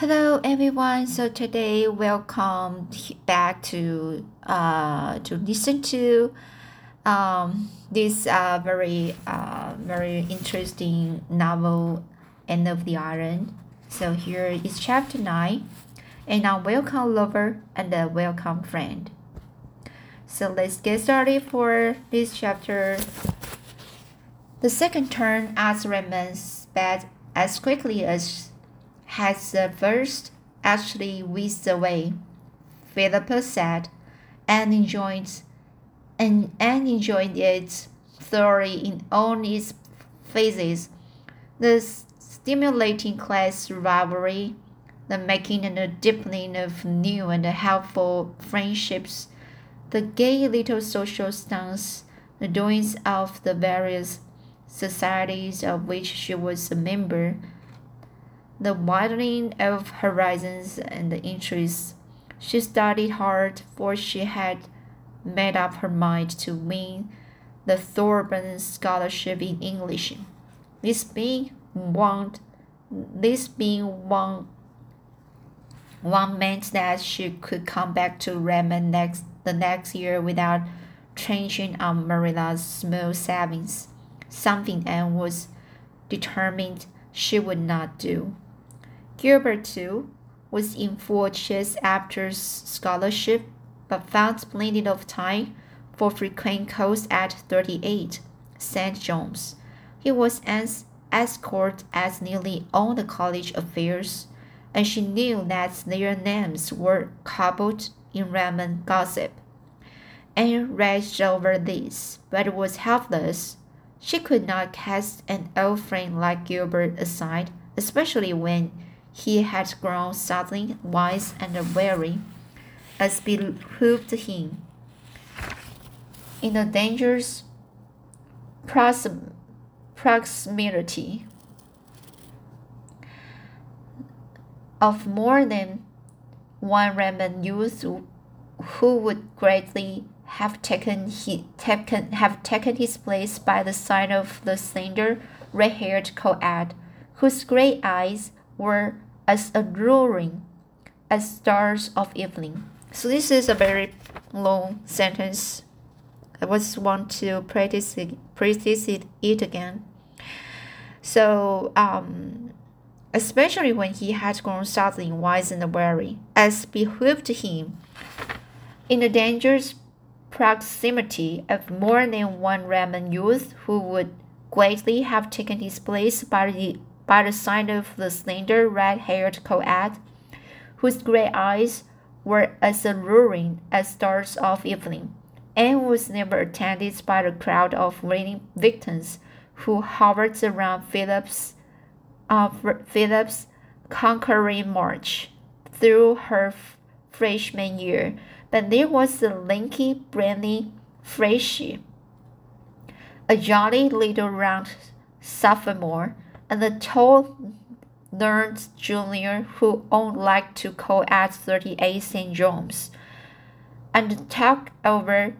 Hello everyone. So today welcome back to uh to listen to um this uh very uh very interesting novel Anne of the Island. So here is chapter 9 and now welcome lover and a welcome friend. So let's get started for this chapter. The second turn as Redmond sped as quickly as has the first actually whizzed away, Philippa said, and enjoyed and, and enjoyed it thoroughly in all its phases. The stimulating class rivalry, the making and the deepening of new and helpful friendships, the gay little social stunts, the doings of the various societies of which she was a member, the widening of horizons and the interests. She studied hard, for she had made up her mind to win the Thorburn Scholarship in English. This being one, this being one, one meant that she could come back to Redmond next the next year without trenching on Marilla's small savings, something Anne was determined she would not do. Gilbert, too, was in full chase after scholarship, but found plenty of time for frequent calls at 38 St. John's. He was as escort as nearly all the college affairs, and she knew that their names were coupled in Redmond gossip. Anne raged over this, but was helpless. She could not cast an old friend like Gilbert aside, especially when he had grown suddenly wise and wary, as behooved him. In the dangerous proximity of more than one Redmond youth who would greatly have taken, he, taken, have taken his place by the side of the slender, red-haired co-ed, whose gray eyes were as a alluring as stars of evening. So this is a very long sentence. I just want to practice it, it, again. So, um, especially when he had grown suddenly wise and wary, as behooved him, in the dangerous proximity of more than one Redmond youth who would greatly have taken his place by the by the side of the slender red-haired co-ed, whose gray eyes were as alluring as stars of evening. Anne was never attended by the crowd of waiting victims who hovered around Philip's, uh, Philip's conquering march through her freshman year, but there was the lanky, brainy Freshie, a jolly little round sophomore and the tall learned junior who owned like to call at 38 St. John's and talk over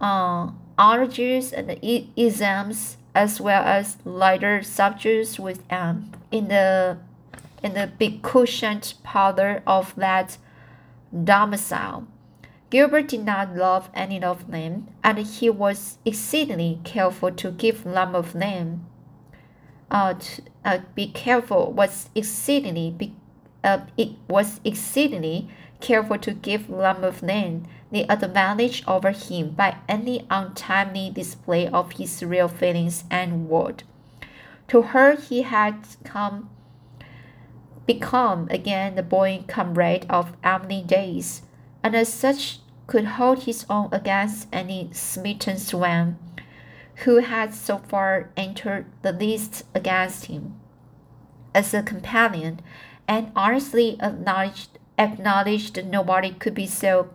uh, ologies and isms as well as lighter subjects with um in the in the big cushioned parlor of that domicile. Gilbert did not love any of them, and he was exceedingly careful to give them of them uh, to, uh, be careful was exceedingly be, uh, it was exceedingly careful to give Lamouthnin the advantage over him by any untimely display of his real feelings and word. To her he had come become again the boy comrade of Emily days, and as such could hold his own against any smitten swain who had so far entered the list against him. As a companion, and honestly acknowledged, acknowledged nobody could be so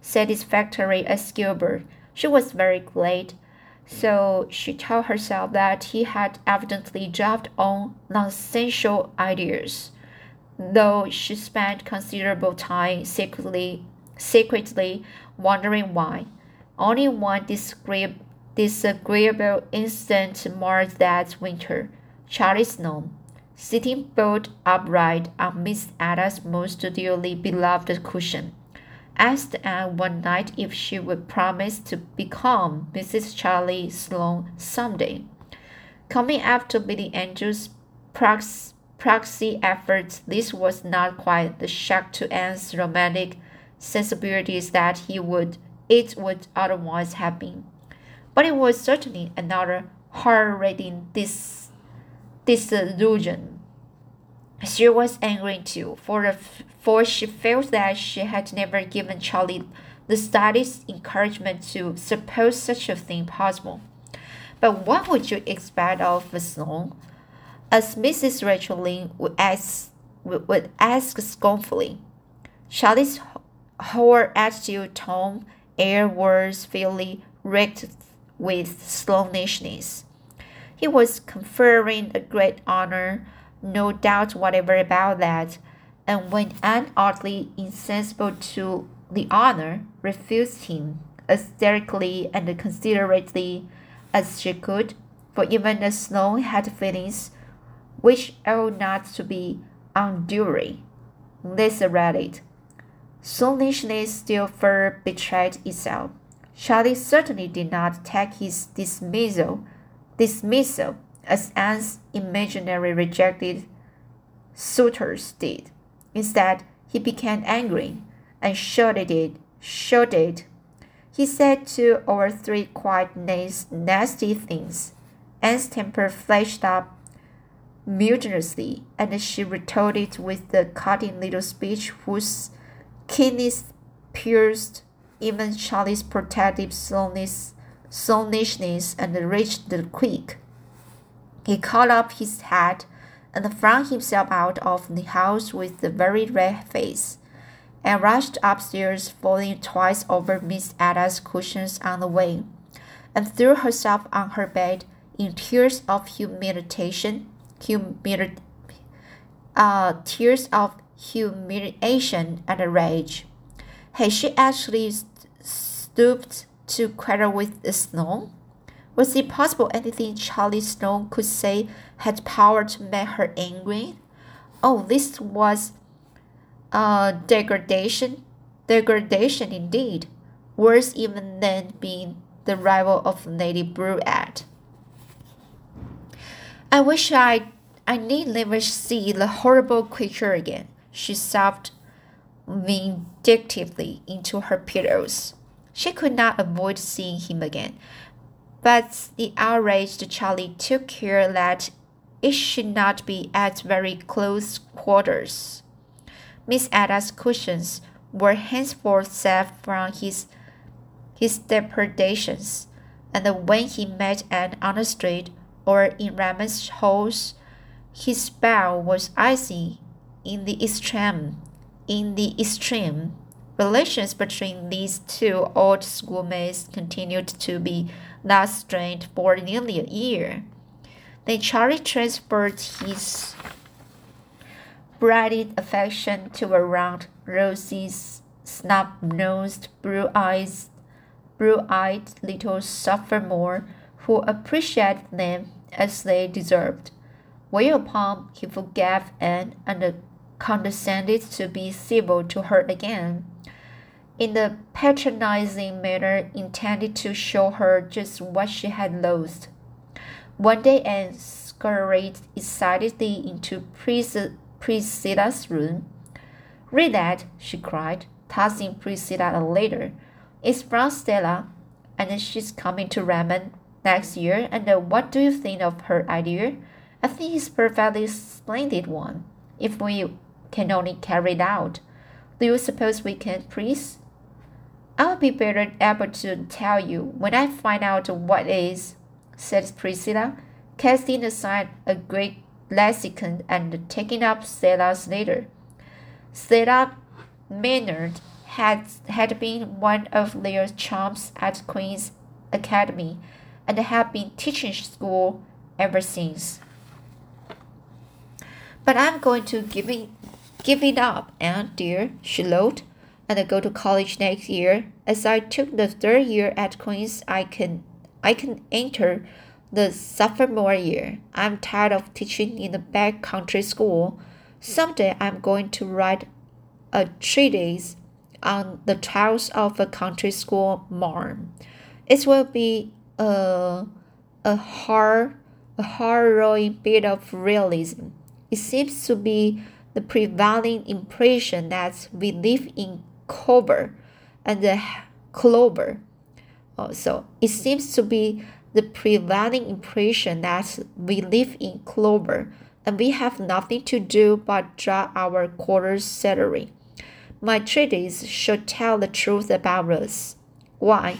satisfactory as Gilbert. She was very glad, so she told herself that he had evidently dropped on nonsensical ideas, though she spent considerable time secretly, secretly wondering why. Only one discreet disagreeable incident marked that winter. Charlie Sloane, sitting bolt upright on Miss Ada's most dearly beloved cushion, asked Anne one night if she would promise to become Mrs. Charlie Sloane someday. Coming after Billy Andrews' proxy efforts, this was not quite the shock to Anne's romantic sensibilities that he would it would otherwise have been. But it was certainly another heart-rending dis disillusion. She was angry too, for, for she felt that she had never given Charlie the slightest encouragement to suppose such a thing possible. But what would you expect of a Sloane? As Mrs. Rachel Lynde would ask, would ask scornfully. Charlie's whole attitude, tone, air was fairly wrecked with sloanishness. He was conferring a great honor, no doubt whatever about that, and when Anne, oddly insensible to the honor, refused him as and considerately as she could, for even the Sloane had feelings which ought not to be unduly lacerated. Sloanishness still further betrayed itself. Charlie certainly did not take his dismissal, dismissal as Anne's imaginary rejected suitors did. Instead, he became angry and shouted it, shouted. He said two or three quite nasty things. Anne's temper flashed up mutinously, and she retorted with the cutting little speech whose keenness pierced even Charlie's protective slowness, slowishness and reached the creek. He caught up his hat and flung himself out of the house with a very red face, and rushed upstairs, falling twice over Miss Ada's cushions on the way, and threw herself on her bed in tears of humiliation, humili- uh, tears of humiliation and rage. Had she actually stooped to quarrel with the Sloane? Was it possible anything Charlie Sloane could say had power to make her angry? Oh, this was a degradation, degradation indeed, worse even than being the rival of Lady Bruette. I wish I I need never see the horrible creature again, she sobbed vindictively into her pillows. She could not avoid seeing him again, but the outraged Charlie took care that it should not be at very close quarters. Miss Ada's cushions were henceforth safe from his his depredations, and when he met Anne on the street or in Redmond's halls, his spell was icy in the extreme. In the extreme, relations between these two old schoolmates continued to be thus strained for nearly a year. Then Charlie transferred his brightened affection to a round, rosy, snub-nosed, blue-eyed, blue-eyed little sophomore who appreciated them as they deserved. Whereupon he forgave Anne and condescended to be civil to her again, in the patronizing manner intended to show her just what she had lost. One day Anne scurried excitedly into Priscilla's room. Read that, she cried, tossing Priscilla a letter. It's from Stella, and she's coming to Redmond next year. And uh, what do you think of her idea? I think it's perfectly splendid one. If we can only carry it out. Do you suppose we can, please? I'll be better able to tell you when I find out what is, said Priscilla, casting aside a great lexicon and taking up Stella's letter. Stella Maynard had, had been one of their chums at Queen's Academy and had been teaching school ever since. But I'm going to give it Give it up, Aunt dear, she wrote, and go to college next year. As I took the third year at Queen's, I can I can enter the sophomore year. I'm tired of teaching in the back country school. Someday I'm going to write a treatise on the trials of a country school marm. It will be a, a hard, a harrowing bit of realism. It seems to be the prevailing impression that we live in Clover and the Clover. Oh, uh, so it seems to be the prevailing impression that we live in Clover and we have nothing to do but draw our quarter's salary. My treatise should tell the truth about us. Why?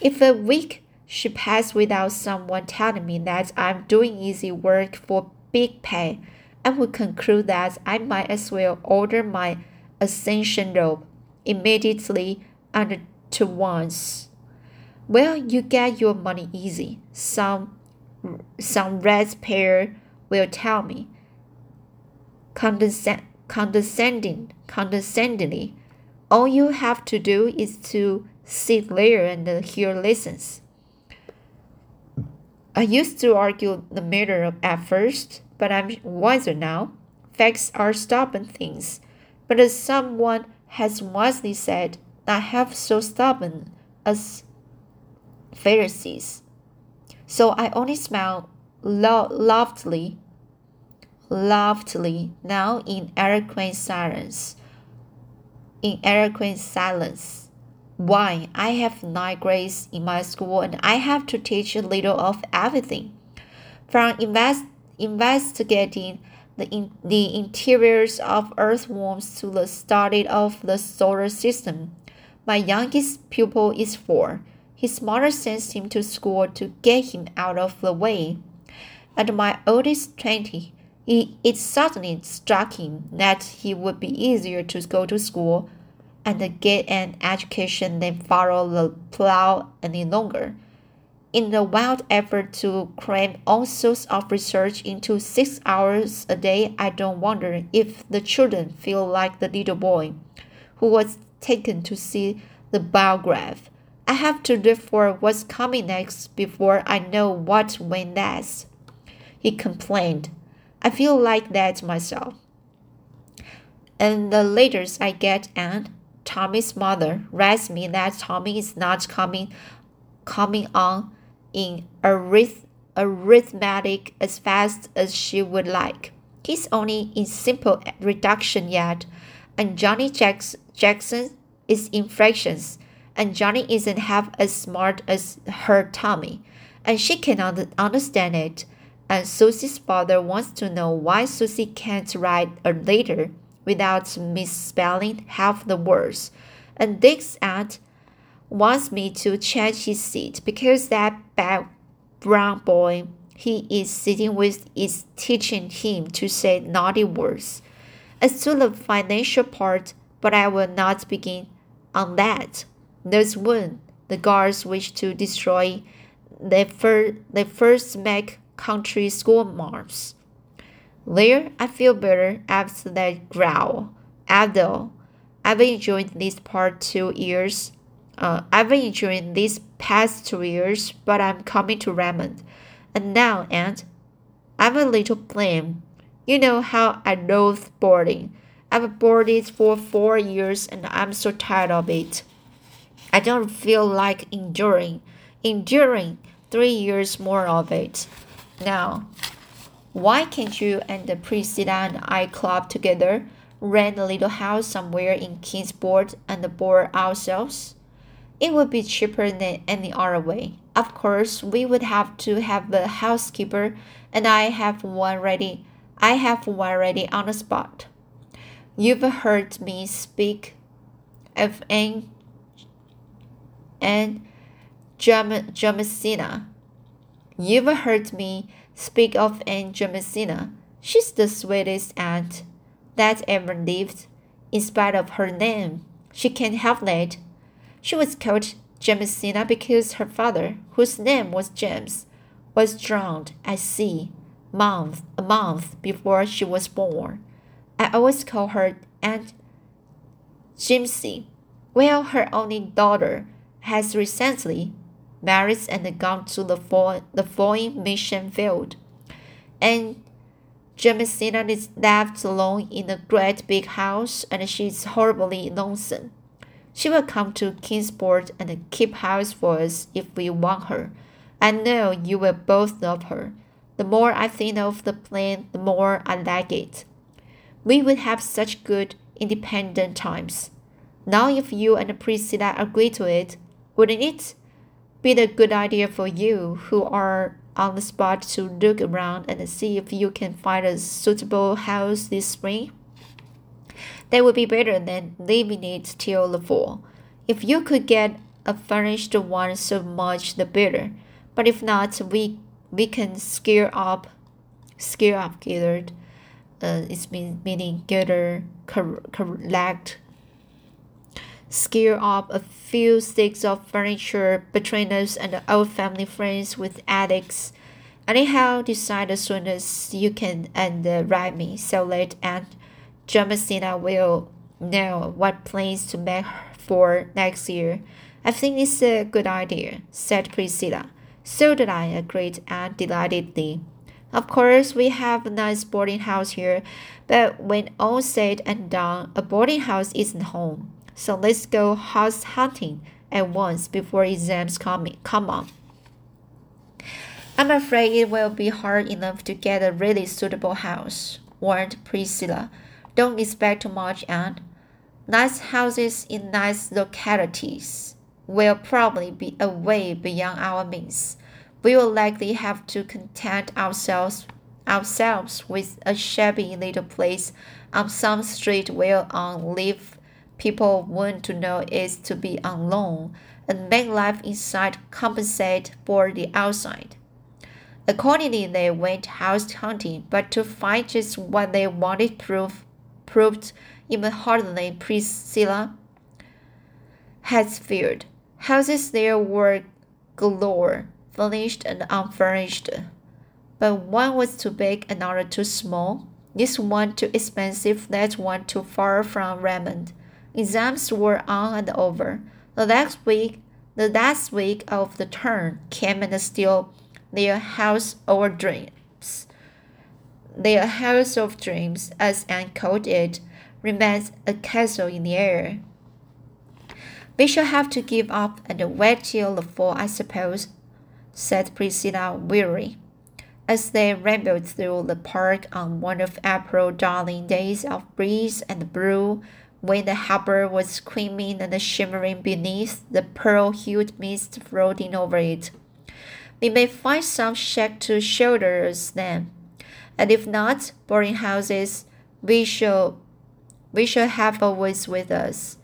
If a week should pass without someone telling me that I'm doing easy work for big pay, I would conclude that I might as well order my ascension robe immediately and to once. Well, you get your money easy. Some some pair will tell me. Condescend, condescending, condescendingly, all you have to do is to sit there and hear lessons. I used to argue the matter at first, but I'm wiser now. Facts are stubborn things. But as someone has wisely said, not half so stubborn as Pharisees. So I only smile lo- loftily, loftily now in eloquent silence. In eloquent silence. Why? I have nine grades in my school and I have to teach a little of everything. From invest, investigating the, in, the interiors of earthworms to the study of the solar system. My youngest pupil is four. His mother sends him to school to get him out of the way. And my oldest twenty, he, it suddenly struck him that he would be easier to go to school and get an education than follow the plow any longer. In the wild effort to cram all sorts of research into six hours a day, I don't wonder if the children feel like the little boy who was taken to see the biograph. I have to live for what's coming next before I know what went next. He complained. I feel like that myself. And the letters I get and Tommy's mother writes me that Tommy is not coming coming on in arith- arithmetic as fast as she would like. He's only in simple reduction yet, and Johnny Jacks Jackson is in fractions, and Johnny isn't half as smart as her Tommy, and she cannot understand it. And Susie's father wants to know why Susie can't write a letter without misspelling half the words. And Dick's aunt wants me to change his seat because that bad brown boy he is sitting with is teaching him to say naughty words. As to the financial part, but I will not begin on that. There's one. The guards wish to destroy the, fir- the first make country school marms. There, I feel better after that growl. Although I've enjoyed this part two years, uh, I've enjoyed these past two years, but I'm coming to Redmond. And now, Aunt, I'm a little plain. You know how I loathe boarding. I've boarded for four years and I'm so tired of it. I don't feel like enduring, enduring three years more of it. Now, why can't you and the Priscilla and I club together, rent a little house somewhere in Kingsport and board ourselves? It would be cheaper than any other way. Of course, we would have to have a housekeeper, and I have one ready. I have one ready on the spot. You've heard me speak of Anne and Jamesina. You've heard me Speak of Aunt Jamesina. She's the sweetest aunt that ever lived. In spite of her name, she can't help that. She was called Jamesina because her father, whose name was James, was drowned at sea month a month before she was born. I always call her Aunt Jimsy. Well, her only daughter has recently married and gone to the, fo- the foreign mission field. And Jamesina is left alone in a great big house and she's horribly lonesome. She will come to Kingsport and keep house for us if we want her. I know you will both love her. The more I think of the plan, the more I like it. We would have such good, independent times. Now, if you and Priscilla agree to it, wouldn't it be a good idea for you, who are on the spot, to look around and see if you can find a suitable house this spring? That would be better than leaving it till the fall. If you could get a furnished one, so much the better. But if not, we we can scare up, scare up gathered. Uh, it's mean, meaning gather, collect, scare up a few sticks of furniture between us and old family friends with attics. Anyhow, decide as soon as you can and uh, write me so late and Jamesina will know what plans to make for next year. I think it's a good idea, said Priscilla. So did I, agreed Anne delightedly. Of course, we have a nice boarding house here, but when all said and done, a boarding house isn't home. So let's go house hunting at once before exams come, come on. I'm afraid it will be hard enough to get a really suitable house, warned Priscilla. Don't expect too much, Anne. Nice houses in nice localities will probably be a way beyond our means. We will likely have to content ourselves ourselves with a shabby little place on some street where on leave people want to know is to be on loan and make life inside compensate for the outside. Accordingly, they went house hunting, but to find just what they wanted proved, proved even harder than Priscilla had feared. Houses there were galore, furnished and unfurnished. But one was too big, another too small. This one too expensive, that one too far from Redmond. Exams were on and over. The next week, the last week of the term came and still their house dreams. Their house of dreams, as Anne called it, remains a castle in the air. We shall have to give up and wait till the fall, I suppose, said Priscilla weary, As they rambled through the park on one of April darling days of breeze and blue, when the harbor was screaming and shimmering beneath the pearl-hued mist floating over it. We may find some shack to shelter us then, and if not, boarding houses, we shall we shall have always with us.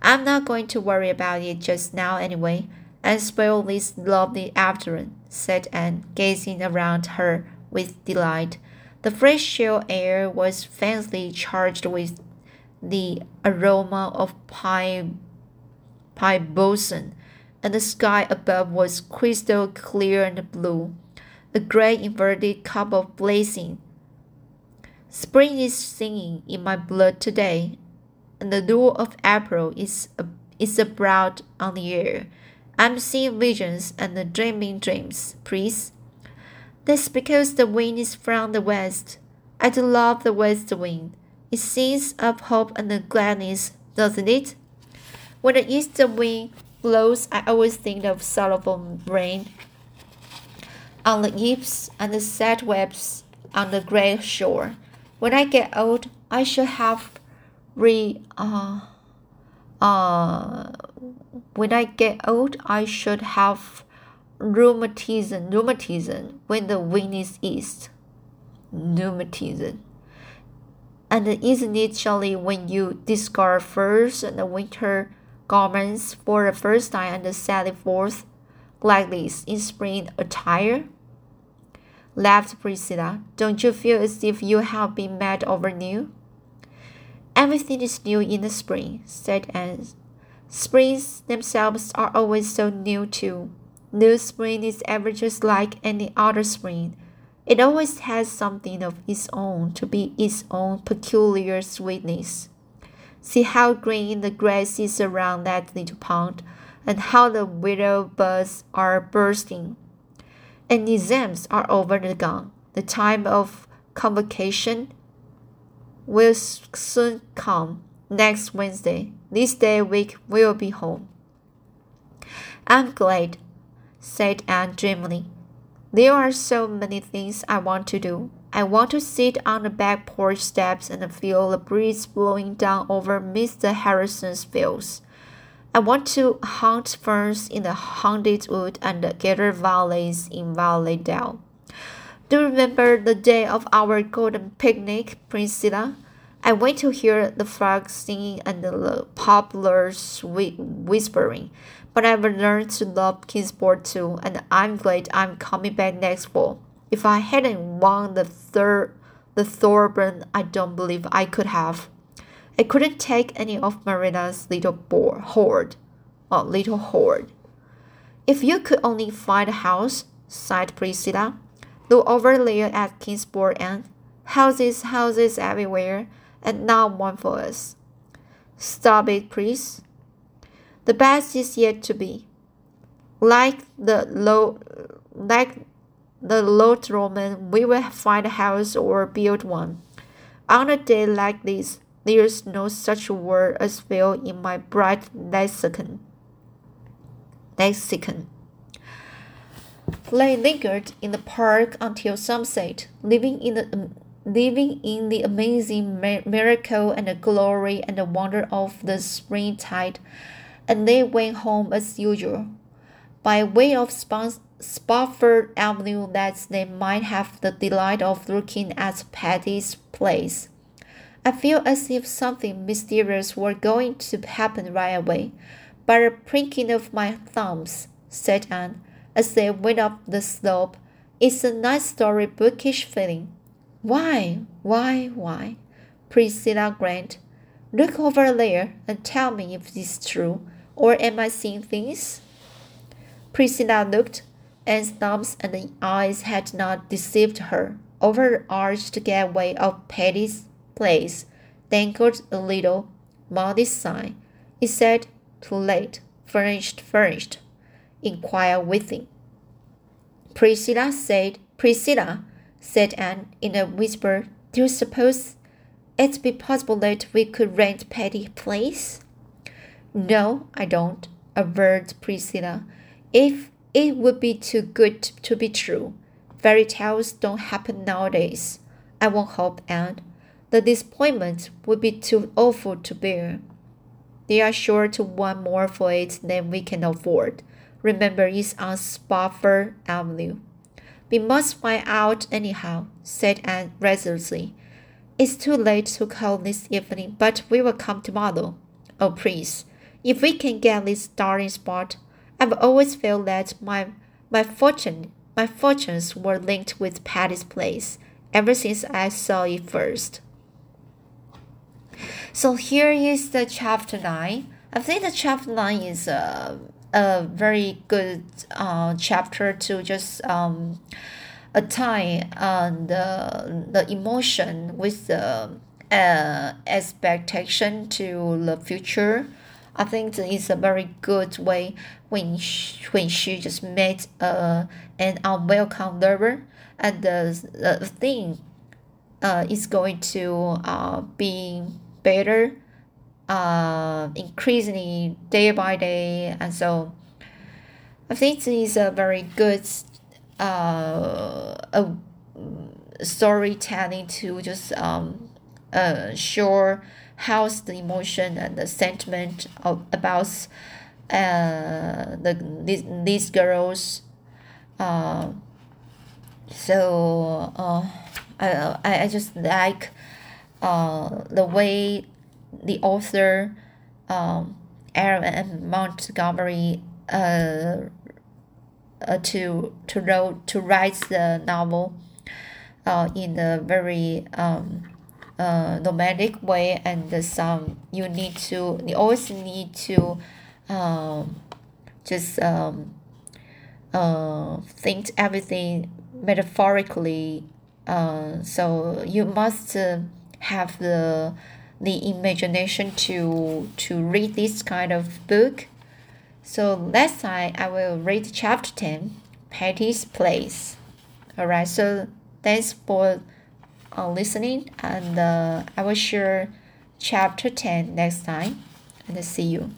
I'm not going to worry about it just now anyway, and spoil this lovely afternoon, said Anne, gazing around her with delight. The fresh chill air was faintly charged with the aroma of pine, pine balsam, and the sky above was crystal clear and blue, a great inverted cup of blazing. Spring is singing in my blood today, and the lure of April is a, is abroad on the air. I'm seeing visions and dreaming dreams, please. That's because the wind is from the west. I do love the west wind. It sings of hope and gladness, doesn't it? When the east wind blows, I always think of sorrowful rain on the eaves and the sad webs on the grey shore. When I get old, I shall have re uh, uh, when I get old, I should have rheumatism. Rheumatism when the wind is east. Rheumatism. And isn't it when you discard furs and the winter garments for the first time and the sally forth like this in spring attire? Laughed Priscilla. Don't you feel as if you have been made over new? Everything is new in the spring, said Anne. Springs themselves are always so new too. New spring is ever just like any other spring. It always has something of its own to be its own peculiar sweetness. See how green the grass is around that little pond. and how the widow buds are bursting. And exams are over the gone. The time of convocation will soon come next Wednesday. This day week will be home. I'm glad, said Anne dreamily. There are so many things I want to do. I want to sit on the back porch steps and feel the breeze blowing down over Mr. Harrison's fields. I want to hunt ferns in the haunted wood and gather violets in Violet Dell. Do you remember the day of our golden picnic, Priscilla? I went to hear the frogs singing and the poplars whispering, but I've learned to love Kingsport too, and I'm glad I'm coming back next fall. If I hadn't won the third the Thorburn, I don't believe I could have. I couldn't take any of Marilla's little board, hoard, or little hoard. If you could only find a house, sighed Priscilla. Look over there at Kingsport and houses, houses everywhere, and not one for us. Stop it, please. The best is yet to be. Like the low, like the Lord Roman, we will find a house or build one. On a day like this, there is no such word as fail in my bright lexicon. Lexicon. They lingered in the park until sunset, living in the um, living in the amazing miracle and the glory and the wonder of the springtide, and they went home as usual. By way of Spofford Avenue that they might have the delight of looking at Patty's place. I feel as if something mysterious were going to happen right away. By a pricking of my thumbs, said Anne, as they went up the slope, it's a nice story bookish feeling. Why, why, why? Priscilla Grant, look over there and tell me if it's true, or am I seeing things? Priscilla looked Anne's thumbs and eyes had not deceived her. Over the arched gateway of Patty's place dangled a little modest sign. It said, "Too late. Furnished, furnished." Inquire within. Priscilla said, "Priscilla," said Anne in a whisper, "do you suppose it be possible that we could rent Patty's place?" No, I don't, averred Priscilla. If it would be too good to be true. Fairy tales don't happen nowadays. I won't hope, and the disappointment would be too awful to bear. They are sure to want more for it than we can afford. Remember, it's on Spofford Avenue. We must find out anyhow, said Anne resolutely. It's too late to call this evening, but we will come tomorrow. Oh, please, if we can get this starting spot, I've always felt that my my fortune my fortunes were linked with Patty's place ever since I saw it first. So here is the chapter nine. I think the chapter nine is a a very good uh, chapter to just um, tie uh, the the emotion with the uh, expectation to the future I think it's a very good way when she, when she just met uh, an unwelcome lover and the, the thing uh, is going to uh, be better uh, increasingly day by day. And so I think this is a very good uh, a storytelling to just um, uh, show how's the emotion and the sentiment of about uh, the these, these girls. Uh, so uh, I, I just like uh, the way the author um, L.M. Montgomery uh, uh, to to wrote to write the novel uh, in a very um, uh, nomadic way and some you need to you always need to um, just um, uh, think everything metaphorically uh, so you must uh, have the the imagination to to read this kind of book So next time I will read chapter 10, Patty's Place. Alright, so thanks for uh, listening and uh, I will share chapter 10 next time and see you.